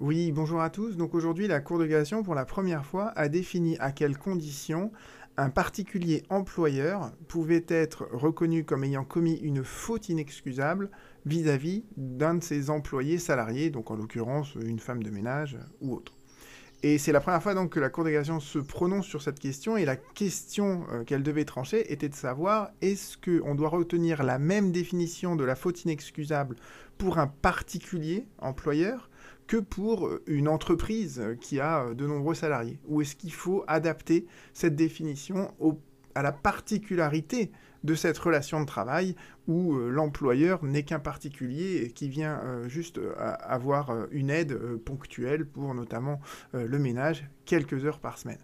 Oui, bonjour à tous. Donc aujourd'hui, la Cour de cassation, pour la première fois, a défini à quelles conditions un particulier employeur pouvait être reconnu comme ayant commis une faute inexcusable vis-à-vis d'un de ses employés salariés, donc en l'occurrence une femme de ménage ou autre. Et c'est la première fois donc que la Cour de cassation se prononce sur cette question, et la question euh, qu'elle devait trancher était de savoir est-ce qu'on doit retenir la même définition de la faute inexcusable pour un particulier employeur que pour une entreprise qui a de nombreux salariés Ou est-ce qu'il faut adapter cette définition à la particularité de cette relation de travail où euh, l'employeur n'est qu'un particulier et qui vient euh, juste euh, avoir une aide ponctuelle pour notamment le ménage quelques heures par semaine.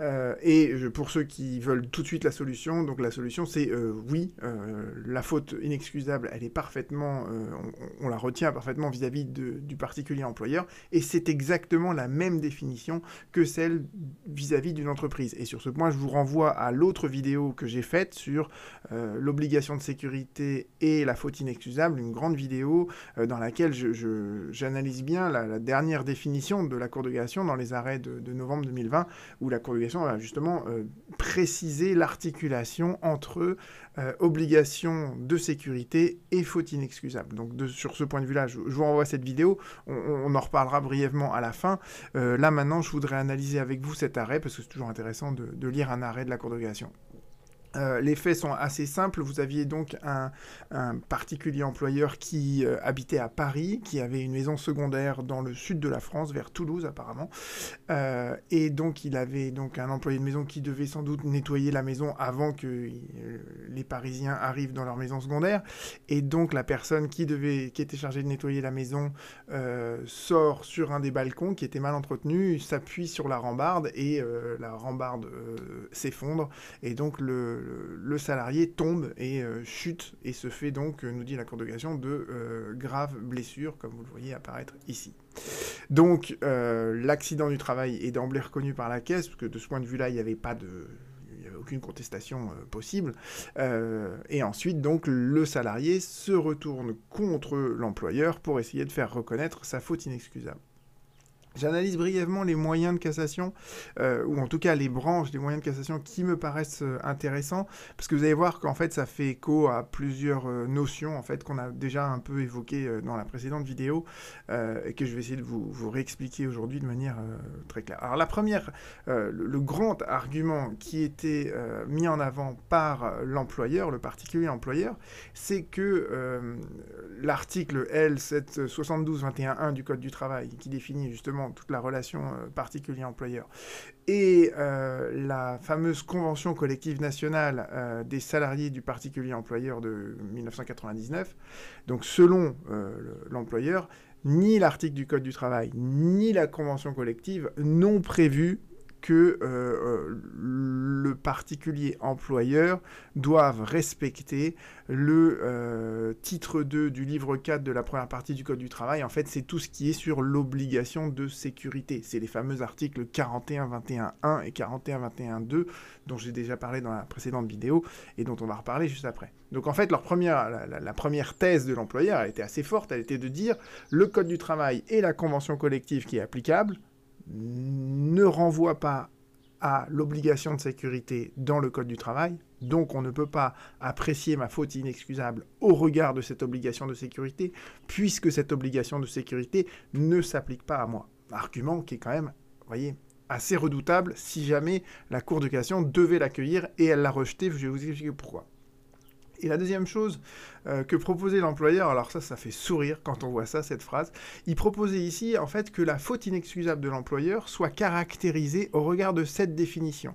Euh, et pour ceux qui veulent tout de suite la solution, donc la solution c'est euh, oui, euh, la faute inexcusable, elle est parfaitement, on, la retient parfaitement vis-à-vis du particulier employeur, et c'est exactement la même définition que celle vis-à-vis d'une entreprise. Et sur ce point, je vous renvoie à l'autre vidéo que j'ai faite sur l'obligation de sécurité et la faute inexcusable, une grande vidéo dans laquelle j'analyse bien la, dernière définition de la Cour de cassation dans les arrêts de, de novembre 2020, où la Cour de justement euh, préciser l'articulation entre euh, obligation de sécurité et faute inexcusable. Donc sur ce point de vue-là, je, vous renvoie cette vidéo, on, en reparlera brièvement à la fin. Euh, là maintenant, je voudrais analyser avec vous cet arrêt, parce que c'est toujours intéressant de, de, lire un arrêt de la Cour de cassation. Euh, les faits sont assez simples. Vous aviez donc un, particulier employeur qui euh, habitait à Paris, qui avait une maison secondaire dans le sud de la France, vers Toulouse apparemment. Euh, et donc il avait donc un employé de maison qui devait sans doute nettoyer la maison avant que les Parisiens arrivent dans leur maison secondaire. Et donc la personne qui qui était chargée de nettoyer la maison, sort sur un des balcons qui était mal entretenu, s'appuie sur la rambarde et la rambarde s'effondre. Et donc le le, salarié tombe et euh, chute et se fait donc, euh, nous dit la Cour de cassation, de euh, graves blessures, comme vous le voyez apparaître ici. Donc l'accident du travail est d'emblée reconnu par la caisse, parce que de ce point de vue-là, il n'y avait pas de aucune contestation possible. et ensuite, donc, le salarié se retourne contre l'employeur pour essayer de faire reconnaître sa faute inexcusable. J'analyse brièvement les moyens de cassation, euh, ou en tout cas les branches des moyens de cassation qui me paraissent euh, intéressants, parce que vous allez voir qu'en fait ça fait écho à plusieurs euh, notions en fait qu'on a déjà un peu évoquées dans la précédente vidéo, et que je vais essayer de vous, vous réexpliquer aujourd'hui de manière très claire. Alors la première, le, grand argument qui était mis en avant par l'employeur, le particulier employeur, c'est que l'article L772-21.1 du Code du travail, qui définit justement toute la relation euh, particulier-employeur. Et euh, la fameuse convention collective nationale euh, des salariés du particulier employeur de 1999, donc selon l'employeur, ni l'article du Code du travail, ni la convention collective n'ont prévu que euh, euh, le particulier employeur doivent respecter le euh, titre 2 du livre 4 de la première partie du Code du travail. En fait, c'est tout ce qui est sur l'obligation de sécurité. C'est les fameux articles 41.21.1 et 41.21.2 dont j'ai déjà parlé dans la précédente vidéo et dont on va reparler juste après. Donc en fait, la première thèse de l'employeur, elle était assez forte, elle était de dire le Code du travail et la convention collective qui est applicable, ne renvoie pas à l'obligation de sécurité dans le Code du travail, donc on ne peut pas apprécier ma faute inexcusable au regard de cette obligation de sécurité, puisque cette obligation de sécurité ne s'applique pas à moi. Argument qui est quand même, voyez, assez redoutable si jamais la Cour de cassation devait l'accueillir et elle l'a rejeté, je vais vous expliquer pourquoi. Et la deuxième chose euh, que proposait l'employeur, alors ça, ça fait sourire quand on voit ça, cette phrase, il proposait ici, en fait, que la faute inexcusable de l'employeur soit caractérisée au regard de cette définition.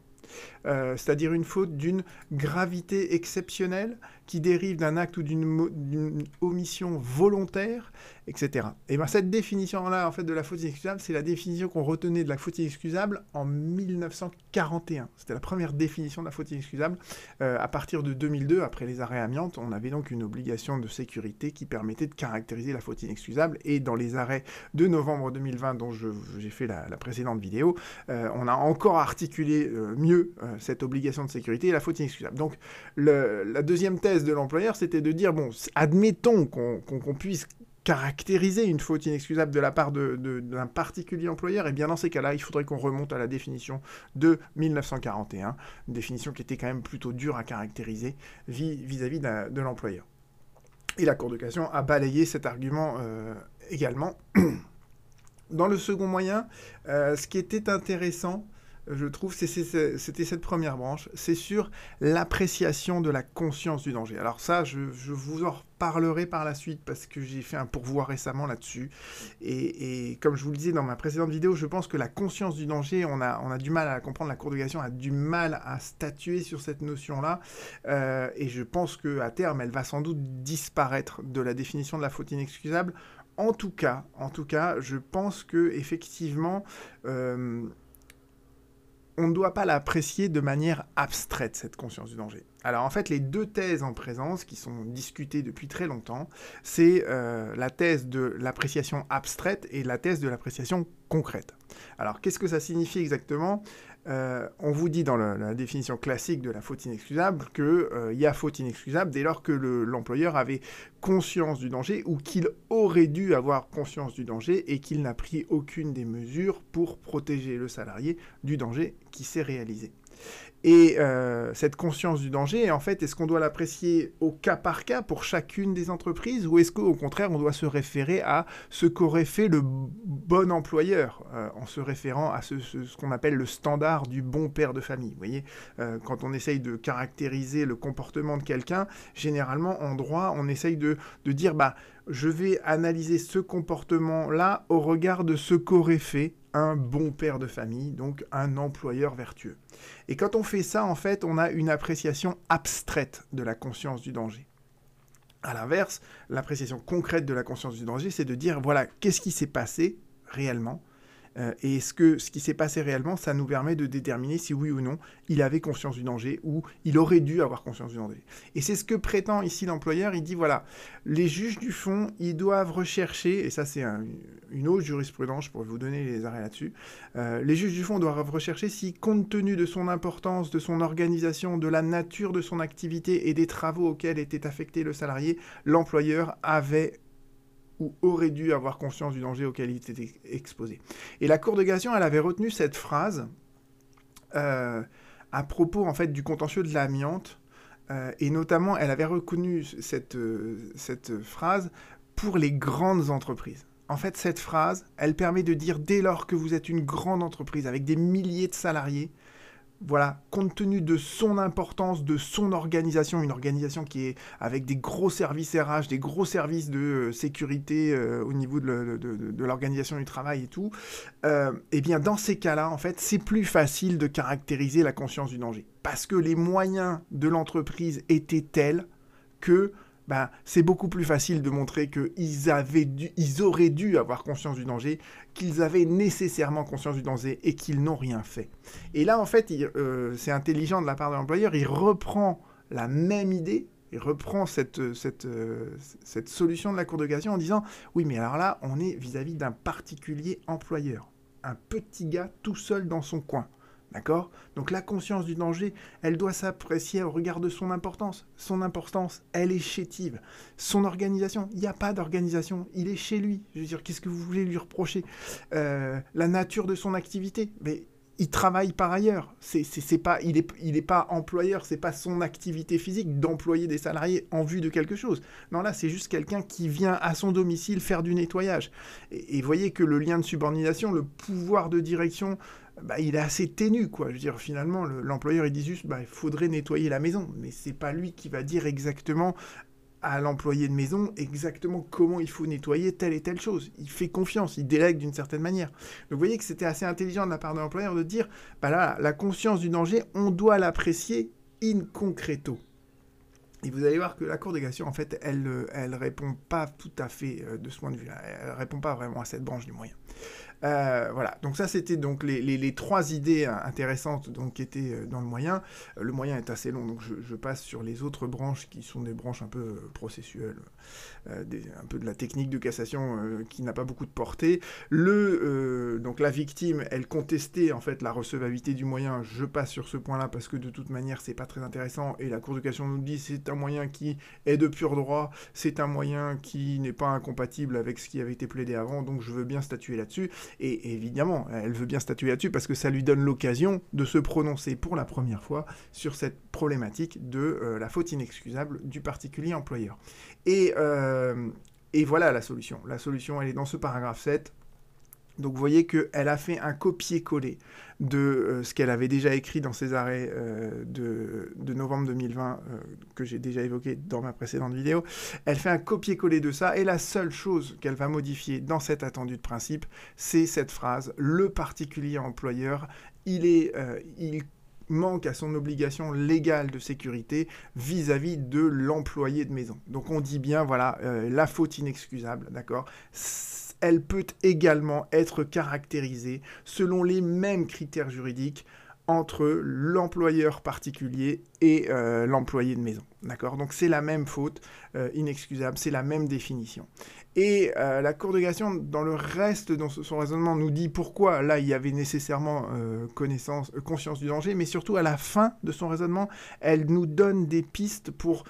Euh, c'est-à-dire une faute d'une gravité exceptionnelle qui dérive d'un acte ou d'une omission volontaire, etc. Et bien cette définition-là, en fait, de la faute inexcusable, c'est la définition qu'on retenait de la faute inexcusable en 1941. C'était la première définition de la faute inexcusable. Euh, à partir de 2002, après les arrêts amiantes, on avait donc une obligation de sécurité qui permettait de caractériser la faute inexcusable. Et dans les arrêts de novembre 2020, dont j'ai fait la, précédente vidéo, euh, on a encore articulé mieux euh, cette obligation de sécurité et la faute inexcusable. Donc la deuxième thèse de l'employeur, c'était de dire, bon, admettons qu'on puisse caractériser une faute inexcusable de la part d'un particulier employeur, et eh bien dans ces cas-là, il faudrait qu'on remonte à la définition de 1941, une définition qui était quand même plutôt dure à caractériser vis-à-vis de l'employeur. Et la Cour de cassation a balayé cet argument euh, également. Dans le second moyen, euh, ce qui était intéressant, je trouve, c'était cette première branche, c'est sur l'appréciation de la conscience du danger. Alors ça, je, vous en reparlerai par la suite parce que j'ai fait un pourvoi récemment là-dessus. Et, comme je vous le disais dans ma précédente vidéo, je pense que la conscience du danger, on a, du mal à comprendre, la Cour de a du mal à statuer sur cette notion-là. Euh, et je pense qu'à terme, elle va sans doute disparaître de la définition de la faute inexcusable. En tout cas, en tout cas, je pense que effectivement, euh, on ne doit pas l'apprécier de manière abstraite, cette conscience du danger. Alors en fait, les deux thèses en présence qui sont discutées depuis très longtemps, c'est euh, la thèse de l'appréciation abstraite et la thèse de l'appréciation concrète. Alors qu'est-ce que ça signifie exactement? Euh, on vous dit dans la, définition classique de la faute inexcusable qu'il euh, y a faute inexcusable dès lors que l'employeur avait conscience du danger ou qu'il aurait dû avoir conscience du danger et qu'il n'a pris aucune des mesures pour protéger le salarié du danger qui s'est réalisé. Et euh, cette conscience du danger, en fait, est-ce qu'on doit l'apprécier au cas par cas pour chacune des entreprises ou est-ce qu'au contraire, on doit se référer à ce qu'aurait fait le bon employeur euh, en se référant à ce, qu'on appelle le standard du bon père de famille Vous voyez, euh, quand on essaye de caractériser le comportement de quelqu'un, généralement en droit, on essaye de, de dire, bah, je vais analyser ce comportement-là au regard de ce qu'aurait fait un bon père de famille, donc un employeur vertueux. Et quand on fait ça, en fait, on a une appréciation abstraite de la conscience du danger. À l'inverse, l'appréciation concrète de la conscience du danger, c'est de dire, voilà, qu'est-ce qui s'est passé réellement euh, et ce qui s'est passé réellement, ça nous permet de déterminer si oui ou non il avait conscience du danger ou il aurait dû avoir conscience du danger. Et c'est ce que prétend ici l'employeur. Il dit voilà, les juges du fond, ils doivent rechercher, et ça c'est une autre jurisprudence, je pourrais vous donner les arrêts là-dessus, euh, les juges du fond doivent rechercher si, compte tenu de son importance, de son organisation, de la nature de son activité et des travaux auxquels était affecté le salarié, l'employeur avait ou aurait dû avoir conscience du danger auquel il était exposé. Et la Cour de cassation, elle avait retenu cette phrase euh, à propos en fait du contentieux de l'amiante, euh, et notamment elle avait reconnu cette, euh, cette phrase pour les grandes entreprises. En fait, cette phrase, elle permet de dire dès lors que vous êtes une grande entreprise avec des milliers de salariés, voilà, compte tenu de son importance, de son organisation, une organisation qui est avec des gros services RH, des gros services de euh, sécurité euh, au niveau de, l'organisation du travail et tout, euh, eh bien dans ces cas-là, en fait, c'est plus facile de caractériser la conscience du danger. Parce que les moyens de l'entreprise étaient tels que ben, c'est beaucoup plus facile de montrer qu'ils avaient ils auraient dû avoir conscience du danger, qu'ils avaient nécessairement conscience du danger et qu'ils n'ont rien fait. Et là, en fait, euh, c'est intelligent de la part de l'employeur, il reprend la même idée, il reprend cette, cette, euh, solution de la Cour de en disant, oui, mais alors là, on est vis-à-vis d'un particulier employeur, un petit gars tout seul dans son coin. D'accord? Donc la conscience du danger, elle doit s'apprécier au regard de son importance. Son importance, elle est chétive. Son organisation, il n'y a pas d'organisation, il est chez lui. Je veux dire, qu'est-ce que vous voulez lui reprocher? Euh, La nature de son activité, mais il travaille par ailleurs. C'est, pas, il n'est il pas employeur, c'est pas son activité physique d'employer des salariés en vue de quelque chose. Non, là, c'est juste quelqu'un qui vient à son domicile faire du nettoyage. Et, vous voyez que le lien de subordination, le pouvoir de direction, bah, il est assez ténu, quoi. Je veux dire, finalement, l'employeur, il dit juste, bah, il faudrait nettoyer la maison, mais c'est pas lui qui va dire exactement à l'employé de maison exactement comment il faut nettoyer telle et telle chose. Il fait confiance, il délègue d'une certaine manière. Donc vous voyez que c'était assez intelligent de la part de l'employeur de dire, bah là, la conscience du danger, on doit l'apprécier in concreto. Et vous allez voir que la Cour des cassation, en fait, elle elle répond pas tout à fait euh, de ce point de vue. Elle répond pas vraiment à cette branche du moyen. Euh, voilà, donc ça c'était donc les, trois idées intéressantes donc, qui étaient euh, dans le moyen. Euh, le moyen est assez long, donc je, passe sur les autres branches qui sont des branches un peu processuelles, un peu de la technique de cassation qui n'a pas beaucoup de portée. Le, donc la victime, elle contestait en fait la recevabilité du moyen. Je passe sur ce point-là parce que de toute manière c'est pas très intéressant et la Cour de cassation nous dit c'est un moyen qui est de pur droit, c'est un moyen qui n'est pas incompatible avec ce qui avait été plaidé avant, donc je veux bien statuer là-dessus. Et évidemment, elle veut bien statuer là-dessus parce que ça lui donne l'occasion de se prononcer pour la première fois sur cette problématique de euh, la faute inexcusable du particulier employeur. Et, euh, et voilà la solution. La solution, elle est dans ce paragraphe 7. Donc vous voyez qu'elle a fait un copier-coller de euh, ce qu'elle avait déjà écrit dans ses arrêts euh, de, novembre 2020 euh, que j'ai déjà évoqué dans ma précédente vidéo. Elle fait un copier-coller de ça et la seule chose qu'elle va modifier dans cette attendue de principe, c'est cette phrase le particulier employeur, il manque à son obligation légale de sécurité vis-à-vis de l'employé de maison. Donc on dit bien, voilà, la faute inexcusable, d'accord? Elle peut également être caractérisée selon les mêmes critères juridiques entre l'employeur particulier et euh, l'employé de maison. Donc c'est la même faute euh, inexcusable, c'est la même définition. Et euh, la Cour de cassation, dans le reste de son raisonnement, nous dit pourquoi là il y avait nécessairement connaissance, conscience du danger, mais surtout à la fin de son raisonnement, elle nous donne des pistes pour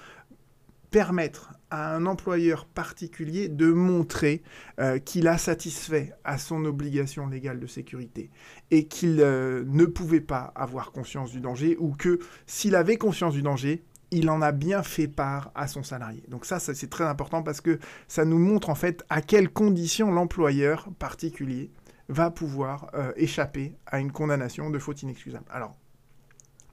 permettre à un employeur particulier de montrer euh, qu'il a satisfait à son obligation légale de sécurité et qu'il euh, ne pouvait pas avoir conscience du danger ou que s'il avait conscience du danger, il en a bien fait part à son salarié. Donc ça, c'est très important parce que ça nous montre en fait à quelles conditions l'employeur particulier va pouvoir euh, échapper à une condamnation de faute inexcusable. Alors,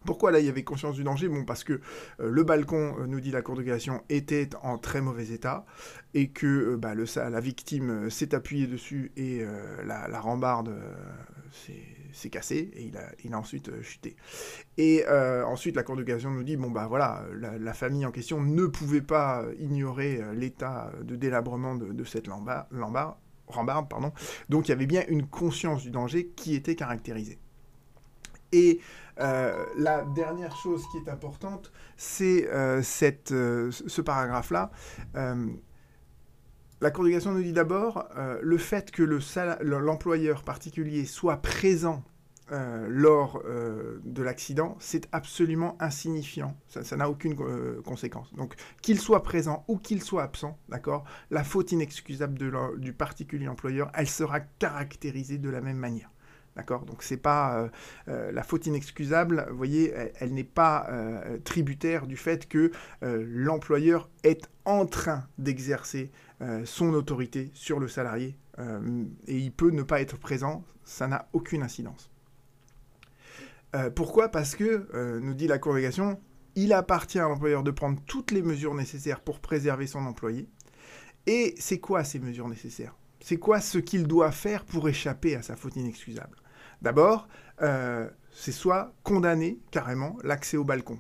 pourquoi là il y avait conscience du danger parce que euh, le balcon, euh, nous dit la Cour de cassation, était en très mauvais état et que euh, bah, la victime s'est appuyée dessus et la, rambarde s'est cassée et il a, il a ensuite chuté. Et ensuite, la Cour de cassation nous dit bon, bah voilà, la, famille en question ne pouvait pas ignorer l'état de délabrement de, cette rambarde, pardon. donc il y avait bien une conscience du danger qui était caractérisée. Et euh, la dernière chose qui est importante, c'est euh, euh, ce paragraphe-là. la Cour nous dit d'abord le fait que l'employeur particulier soit présent lors de l'accident, c'est absolument insignifiant. Ça n'a aucune conséquence. Donc, qu'il soit présent ou qu'il soit absent, d'accord, la faute inexcusable du particulier employeur, elle sera caractérisée de la même manière. D'accord? Donc c'est pas euh, euh, la faute inexcusable, vous voyez, elle, n'est pas euh, tributaire du fait que l'employeur est en train d'exercer son autorité sur le salarié et il peut ne pas être présent, ça n'a aucune incidence. pourquoi? Parce que, nous dit la congrégation, il appartient à l'employeur de prendre toutes les mesures nécessaires pour préserver son employé. Et c'est quoi ces mesures nécessaires? C'est quoi ce qu'il doit faire pour échapper à sa faute inexcusable? D'abord, euh, c'est soit condamner carrément l'accès au balcon,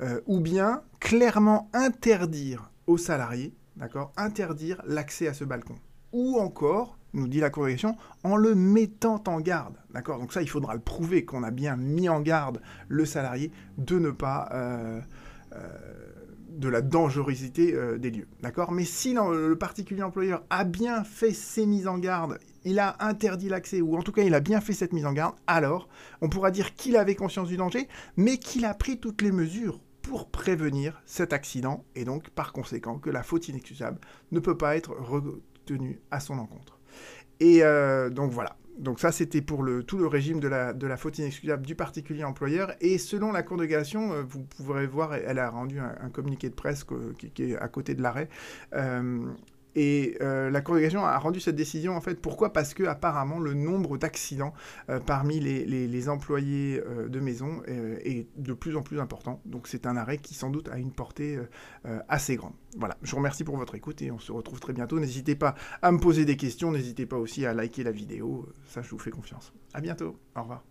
euh, ou bien clairement interdire aux salariés, d'accord, interdire l'accès à ce balcon, ou encore, nous dit la correction, en le mettant en garde, d'accord. Donc ça, il faudra le prouver qu'on a bien mis en garde le salarié de ne pas euh, de la dangerosité euh, des lieux. D'accord? Mais si le, particulier employeur a bien fait ses mises en garde, il a interdit l'accès, ou en tout cas il a bien fait cette mise en garde, alors on pourra dire qu'il avait conscience du danger, mais qu'il a pris toutes les mesures pour prévenir cet accident, et donc par conséquent que la faute inexcusable ne peut pas être retenue à son encontre. Et euh, donc voilà, donc ça, c'était pour le, tout le régime de la, faute inexcusable du particulier employeur. Et selon la Cour de cassation, euh, vous pourrez voir, elle a rendu un, communiqué de presse qui, est à côté de l'arrêt. Euh, et euh, la Cour de cassation a rendu cette décision en fait. Pourquoi? Parce que apparemment le nombre d'accidents parmi les, les, employés de maison est de plus en plus important. Donc c'est un arrêt qui sans doute a une portée assez grande. Voilà, je vous remercie pour votre écoute et on se retrouve très bientôt. N'hésitez pas à me poser des questions, n'hésitez pas aussi à liker la vidéo, ça je vous fais confiance. À bientôt, au revoir.